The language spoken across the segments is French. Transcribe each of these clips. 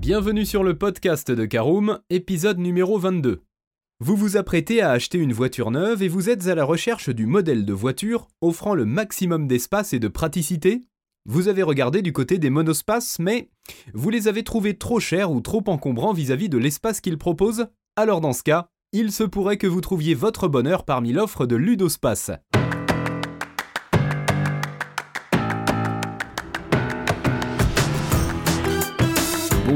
Bienvenue sur le podcast de Caroom, épisode numéro 22. Vous vous apprêtez à acheter une voiture neuve et vous êtes à la recherche du modèle de voiture offrant le maximum d'espace et de praticité? Vous avez regardé du côté des monospaces, mais vous les avez trouvés trop chers ou trop encombrants vis-à-vis de l'espace qu'ils proposent? Alors dans ce cas, il se pourrait que vous trouviez votre bonheur parmi l'offre de Ludospace.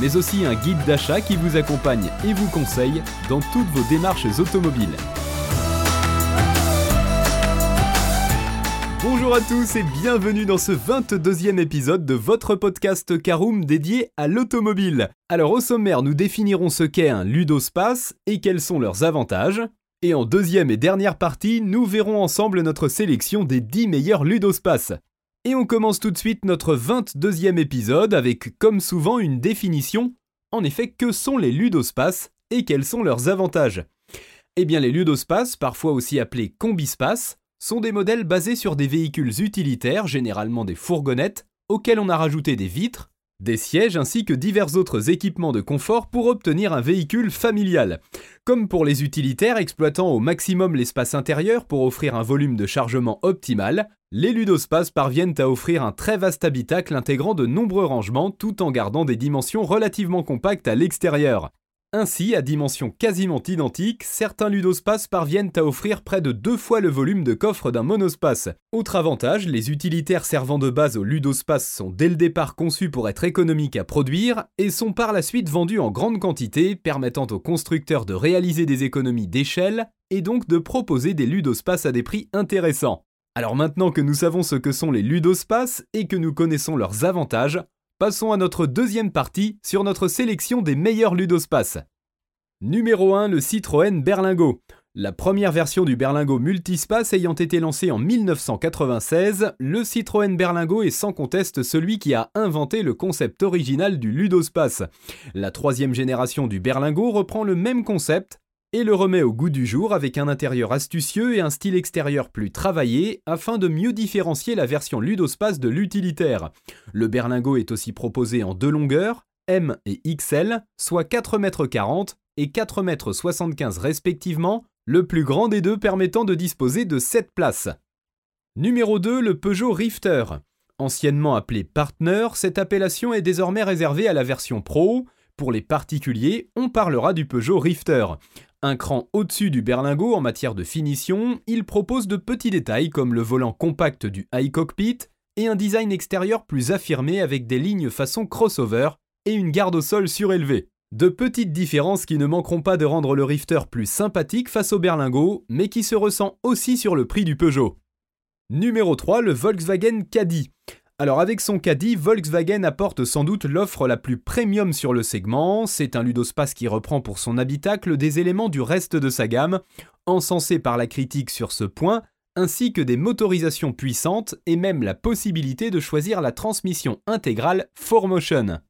mais aussi un guide d'achat qui vous accompagne et vous conseille dans toutes vos démarches automobiles. Bonjour à tous et bienvenue dans ce 22e épisode de votre podcast Caroom dédié à l'automobile. Alors au sommaire, nous définirons ce qu'est un ludospace et quels sont leurs avantages. Et en deuxième et dernière partie, nous verrons ensemble notre sélection des 10 meilleurs ludospaces. Et on commence tout de suite notre 22e épisode avec, comme souvent, une définition. En effet, que sont les ludospaces et quels sont leurs avantages? Eh bien, les ludospaces, parfois aussi appelés combispaces, sont des modèles basés sur des véhicules utilitaires, généralement des fourgonnettes, auxquels on a rajouté des vitres, des sièges ainsi que divers autres équipements de confort pour obtenir un véhicule familial. Comme pour les utilitaires exploitant au maximum l'espace intérieur pour offrir un volume de chargement optimal, les ludospaces parviennent à offrir un très vaste habitacle intégrant de nombreux rangements tout en gardant des dimensions relativement compactes à l'extérieur. Ainsi, à dimension quasiment identique, certains ludospaces parviennent à offrir près de deux fois le volume de coffre d'un monospace. Autre avantage, les utilitaires servant de base au ludospace sont dès le départ conçus pour être économiques à produire et sont par la suite vendus en grande quantité, permettant aux constructeurs de réaliser des économies d'échelle et donc de proposer des ludospaces à des prix intéressants. Alors maintenant que nous savons ce que sont les ludospaces et que nous connaissons leurs avantages, Passons à notre deuxième partie sur notre sélection des meilleurs ludospaces. Numéro 1, le Citroën Berlingo. La première version du Berlingo Multispace ayant été lancée en 1996, le Citroën Berlingo est sans conteste celui qui a inventé le concept original du ludospace. La troisième génération du Berlingo reprend le même concept, et le remet au goût du jour avec un intérieur astucieux et un style extérieur plus travaillé afin de mieux différencier la version ludospace de l'utilitaire. Le berlingot est aussi proposé en deux longueurs, M et XL, soit 4,40 m et 4,75 m respectivement, le plus grand des deux permettant de disposer de 7 places. Numéro 2, le Peugeot Rifter. Anciennement appelé Partner, cette appellation est désormais réservée à la version Pro. Pour les particuliers, on parlera du Peugeot Rifter. Un cran au-dessus du berlingot en matière de finition, il propose de petits détails comme le volant compact du high cockpit et un design extérieur plus affirmé avec des lignes façon crossover et une garde au sol surélevée. De petites différences qui ne manqueront pas de rendre le Rifter plus sympathique face au berlingot, mais qui se ressent aussi sur le prix du Peugeot. Numéro 3, le Volkswagen Caddy. Alors avec son caddie, Volkswagen apporte sans doute l'offre la plus premium sur le segment. C'est un ludospace qui reprend pour son habitacle des éléments du reste de sa gamme, encensé par la critique sur ce point, ainsi que des motorisations puissantes et même la possibilité de choisir la transmission intégrale 4Motion.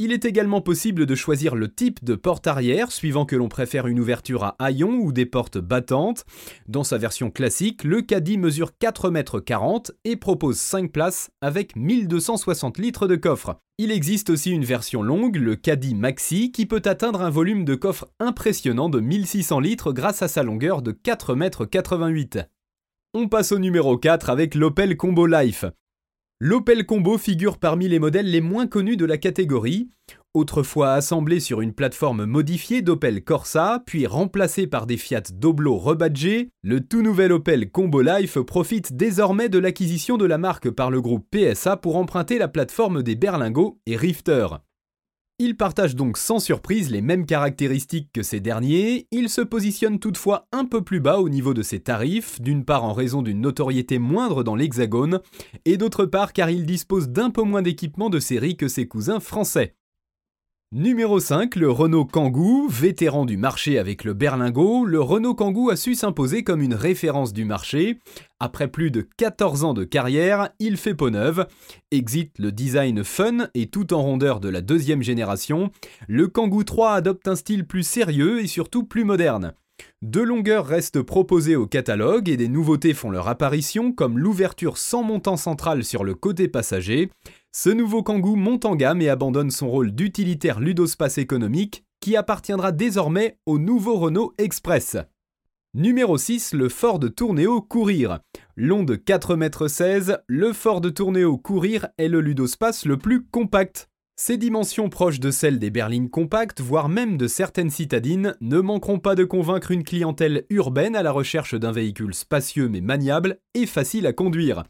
Il est également possible de choisir le type de porte arrière, suivant que l'on préfère une ouverture à haillons ou des portes battantes. Dans sa version classique, le Caddy mesure 4,40 m et propose 5 places avec 1260 litres de coffre. Il existe aussi une version longue, le Caddy Maxi, qui peut atteindre un volume de coffre impressionnant de 1600 litres grâce à sa longueur de 4,88 m. On passe au numéro 4 avec l'Opel Combo Life. L'Opel Combo figure parmi les modèles les moins connus de la catégorie. Autrefois assemblé sur une plateforme modifiée d'Opel Corsa, puis remplacé par des Fiat Doblo rebadgés, le tout nouvel Opel Combo Life profite désormais de l'acquisition de la marque par le groupe PSA pour emprunter la plateforme des Berlingo et Rifter. Il partage donc sans surprise les mêmes caractéristiques que ces derniers, il se positionne toutefois un peu plus bas au niveau de ses tarifs, d'une part en raison d'une notoriété moindre dans l'Hexagone, et d'autre part car il dispose d'un peu moins d'équipement de série que ses cousins français. Numéro 5, le Renault Kangoo. Vétéran du marché avec le Berlingot, le Renault Kangoo a su s'imposer comme une référence du marché. Après plus de 14 ans de carrière, il fait peau neuve. Exit le design fun et tout en rondeur de la deuxième génération, le Kangoo 3 adopte un style plus sérieux et surtout plus moderne. Deux longueurs restent proposées au catalogue et des nouveautés font leur apparition comme l'ouverture sans montant central sur le côté passager, ce nouveau Kangoo monte en gamme et abandonne son rôle d'utilitaire ludospace économique qui appartiendra désormais au nouveau Renault Express. Numéro 6, le Ford Tourneo Courir. Long de 4,16 m, le Ford Tourneo Courir est le ludospace le plus compact. Ses dimensions proches de celles des berlines compactes, voire même de certaines citadines, ne manqueront pas de convaincre une clientèle urbaine à la recherche d'un véhicule spacieux mais maniable et facile à conduire.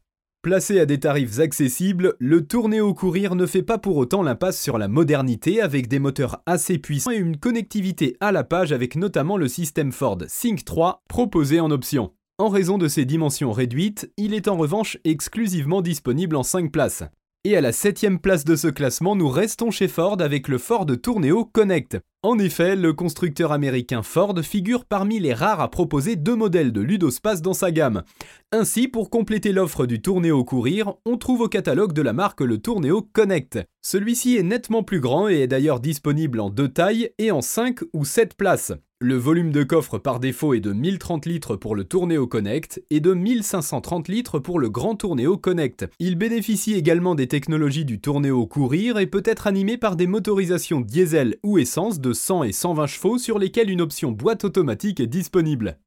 Placé à des tarifs accessibles, le Tourneo Courir ne fait pas pour autant l'impasse sur la modernité avec des moteurs assez puissants et une connectivité à la page avec notamment le système Ford Sync 3 proposé en option. En raison de ses dimensions réduites, il est en revanche exclusivement disponible en 5 places. Et à la septième place de ce classement, nous restons chez Ford avec le Ford Tourneo Connect. En effet, le constructeur américain Ford figure parmi les rares à proposer deux modèles de ludospace dans sa gamme. Ainsi, pour compléter l'offre du Tourneo Courir, on trouve au catalogue de la marque le Tourneo Connect. Celui-ci est nettement plus grand et est d'ailleurs disponible en deux tailles et en 5 ou 7 places. Le volume de coffre par défaut est de 1030 litres pour le Tourneo Connect et de 1530 litres pour le Grand Tourneo Connect. Il bénéficie également des technologies du Tourneo Courir et peut être animé par des motorisations diesel ou essence de 100 et 120 chevaux sur lesquelles une option boîte automatique est disponible.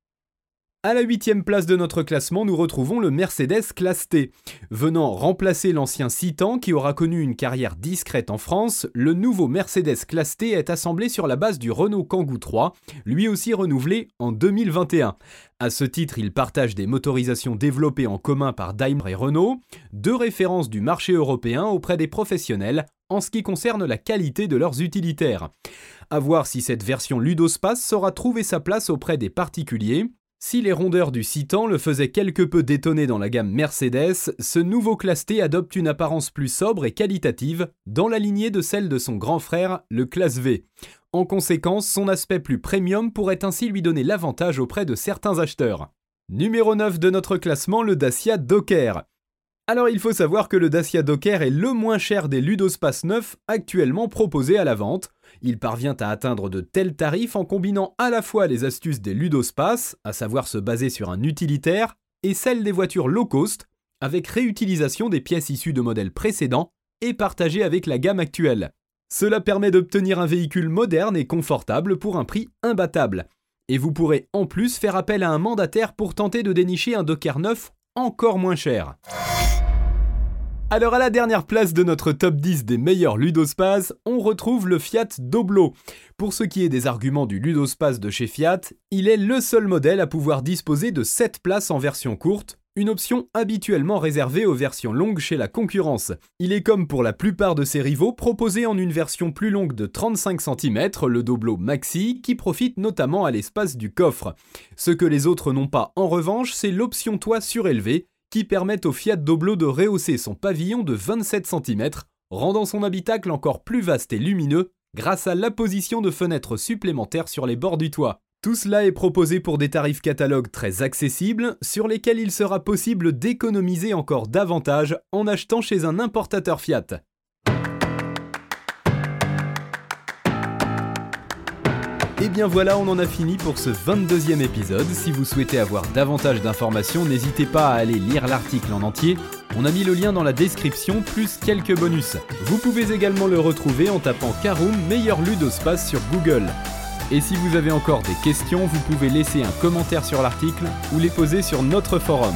À la huitième place de notre classement, nous retrouvons le Mercedes Classe T. Venant remplacer l'ancien Citan qui aura connu une carrière discrète en France, le nouveau Mercedes Classe T est assemblé sur la base du Renault Kangoo 3, lui aussi renouvelé en 2021. À ce titre, il partage des motorisations développées en commun par Daimler et Renault, deux références du marché européen auprès des professionnels en ce qui concerne la qualité de leurs utilitaires. À voir si cette version Ludospace saura trouver sa place auprès des particuliers. Si les rondeurs du Citan le faisaient quelque peu détonner dans la gamme Mercedes, ce nouveau Classe T adopte une apparence plus sobre et qualitative, dans la lignée de celle de son grand frère, le Classe V. En conséquence, son aspect plus premium pourrait ainsi lui donner l'avantage auprès de certains acheteurs. Numéro 9 de notre classement, le Dacia Docker. Alors il faut savoir que le Dacia Docker est le moins cher des Ludospace 9 actuellement proposés à la vente. Il parvient à atteindre de tels tarifs en combinant à la fois les astuces des ludospace, à savoir se baser sur un utilitaire, et celles des voitures low cost, avec réutilisation des pièces issues de modèles précédents et partagées avec la gamme actuelle. Cela permet d'obtenir un véhicule moderne et confortable pour un prix imbattable. Et vous pourrez en plus faire appel à un mandataire pour tenter de dénicher un Docker neuf encore moins cher. Alors à la dernière place de notre top 10 des meilleurs ludospaces, on retrouve le Fiat Doblo. Pour ce qui est des arguments du ludospace de chez Fiat, il est le seul modèle à pouvoir disposer de 7 places en version courte, une option habituellement réservée aux versions longues chez la concurrence. Il est comme pour la plupart de ses rivaux proposé en une version plus longue de 35 cm, le Doblo Maxi, qui profite notamment à l'espace du coffre. Ce que les autres n'ont pas en revanche, c'est l'option toit surélevé, qui permettent au Fiat Doblo de rehausser son pavillon de 27 cm, rendant son habitacle encore plus vaste et lumineux grâce à l'apposition de fenêtres supplémentaires sur les bords du toit. Tout cela est proposé pour des tarifs catalogues très accessibles, sur lesquels il sera possible d'économiser encore davantage en achetant chez un importateur Fiat. Bien voilà, on en a fini pour ce 22e épisode. Si vous souhaitez avoir davantage d'informations, n'hésitez pas à aller lire l'article en entier. On a mis le lien dans la description, plus quelques bonus. Vous pouvez également le retrouver en tapant Karoom meilleur ludospace sur Google. Et si vous avez encore des questions, vous pouvez laisser un commentaire sur l'article ou les poser sur notre forum.